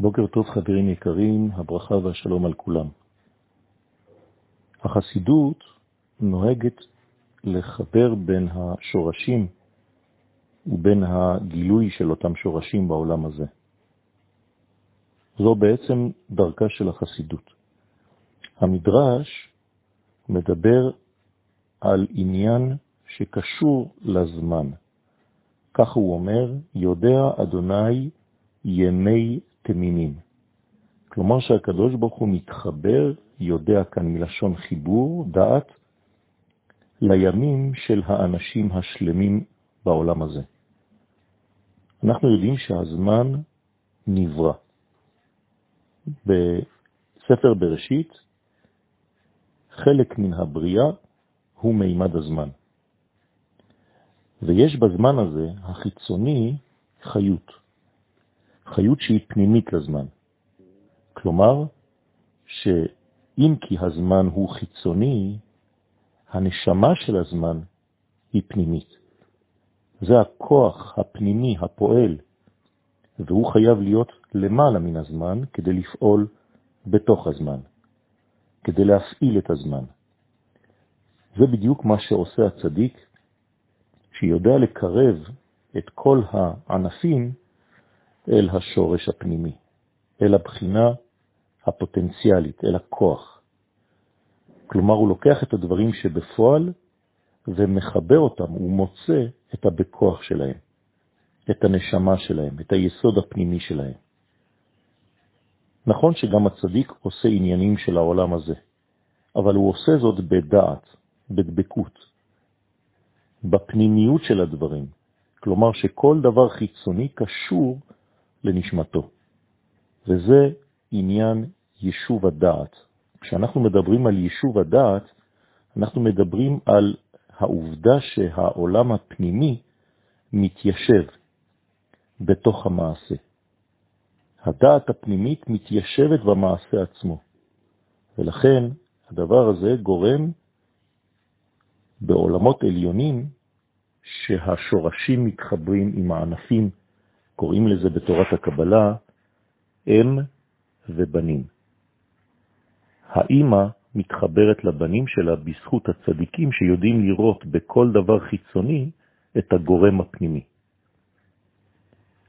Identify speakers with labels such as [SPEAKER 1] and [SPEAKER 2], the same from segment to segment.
[SPEAKER 1] בוקר טוב חברים יקרים, הברכה והשלום על כולם. החסידות נוהגת לחבר בין השורשים ובין הגילוי של אותם שורשים בעולם הזה. זו בעצם דרכה של החסידות. המדרש מדבר על עניין שקשור לזמן. כך הוא אומר, יודע אדוני ימי תמימים. כלומר שהקדוש ברוך הוא מתחבר, יודע כאן מלשון חיבור, דעת, לימים של האנשים השלמים בעולם הזה. אנחנו יודעים שהזמן נברא. בספר בראשית, חלק מן הבריאה הוא מימד הזמן. ויש בזמן הזה, החיצוני, חיות. חיות שהיא פנימית לזמן. כלומר, שאם כי הזמן הוא חיצוני, הנשמה של הזמן היא פנימית. זה הכוח הפנימי הפועל, והוא חייב להיות למעלה מן הזמן כדי לפעול בתוך הזמן, כדי להפעיל את הזמן. זה בדיוק מה שעושה הצדיק, שיודע לקרב את כל הענפים אל השורש הפנימי, אל הבחינה הפוטנציאלית, אל הכוח. כלומר, הוא לוקח את הדברים שבפועל ומחבר אותם, הוא מוצא את הבכוח שלהם, את הנשמה שלהם, את היסוד הפנימי שלהם. נכון שגם הצדיק עושה עניינים של העולם הזה, אבל הוא עושה זאת בדעת, בדבקות, בפנימיות של הדברים. כלומר שכל דבר חיצוני קשור לנשמתו. וזה עניין יישוב הדעת. כשאנחנו מדברים על יישוב הדעת, אנחנו מדברים על העובדה שהעולם הפנימי מתיישב בתוך המעשה. הדעת הפנימית מתיישבת במעשה עצמו, ולכן הדבר הזה גורם בעולמות עליונים שהשורשים מתחברים עם הענפים קוראים לזה בתורת הקבלה אם ובנים. האימא מתחברת לבנים שלה בזכות הצדיקים שיודעים לראות בכל דבר חיצוני את הגורם הפנימי.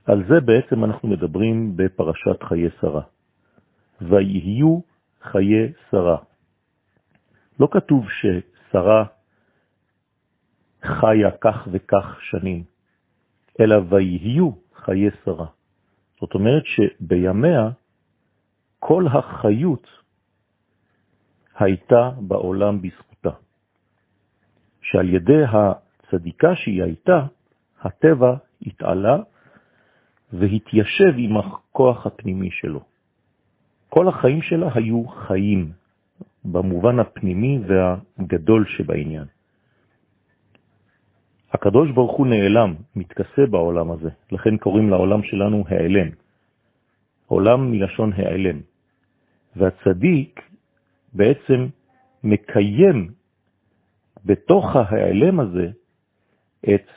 [SPEAKER 1] על זה בעצם אנחנו מדברים בפרשת חיי שרה. ויהיו חיי שרה. לא כתוב ששרה חיה כך וכך שנים, אלא ויהיו חיי שרה. זאת אומרת שבימיה כל החיות הייתה בעולם בזכותה. שעל ידי הצדיקה שהיא הייתה, הטבע התעלה והתיישב עם הכוח הפנימי שלו. כל החיים שלה היו חיים במובן הפנימי והגדול שבעניין. הקדוש ברוך הוא נעלם, מתכסה בעולם הזה, לכן קוראים לעולם שלנו העלם. עולם מלשון העלם. והצדיק בעצם מקיים בתוך העלם הזה את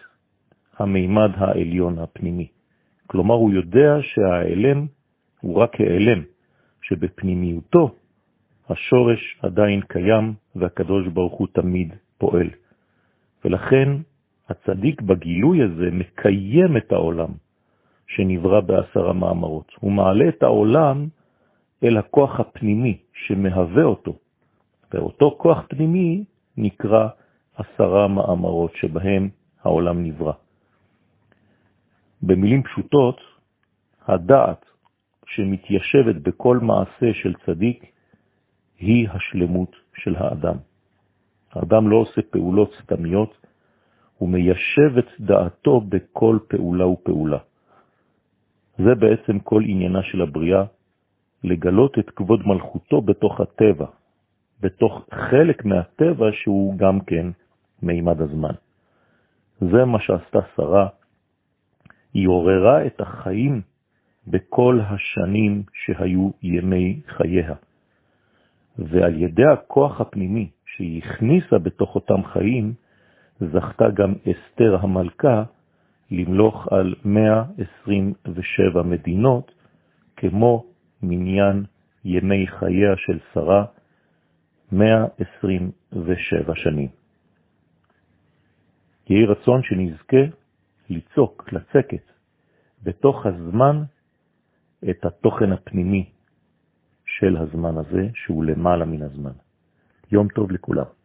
[SPEAKER 1] המימד העליון הפנימי. כלומר, הוא יודע שהעלם הוא רק העלם, שבפנימיותו השורש עדיין קיים והקדוש ברוך הוא תמיד פועל. ולכן הצדיק בגילוי הזה מקיים את העולם שנברא בעשר המאמרות. הוא מעלה את העולם אל הכוח הפנימי שמהווה אותו. ואותו כוח פנימי נקרא עשרה מאמרות שבהם העולם נברא. במילים פשוטות, הדעת שמתיישבת בכל מעשה של צדיק היא השלמות של האדם. האדם לא עושה פעולות סתמיות, הוא מיישב את דעתו בכל פעולה ופעולה. זה בעצם כל עניינה של הבריאה, לגלות את כבוד מלכותו בתוך הטבע, בתוך חלק מהטבע שהוא גם כן מימד הזמן. זה מה שעשתה שרה, היא עוררה את החיים בכל השנים שהיו ימי חייה. ועל ידי הכוח הפנימי שהיא הכניסה בתוך אותם חיים, זכתה גם אסתר המלכה למלוך על 127 מדינות כמו מניין ימי חייה של שרה, 127 שנים. יהי רצון שנזכה ליצוק, לצקת, בתוך הזמן את התוכן הפנימי של הזמן הזה, שהוא למעלה מן הזמן. יום טוב לכולם.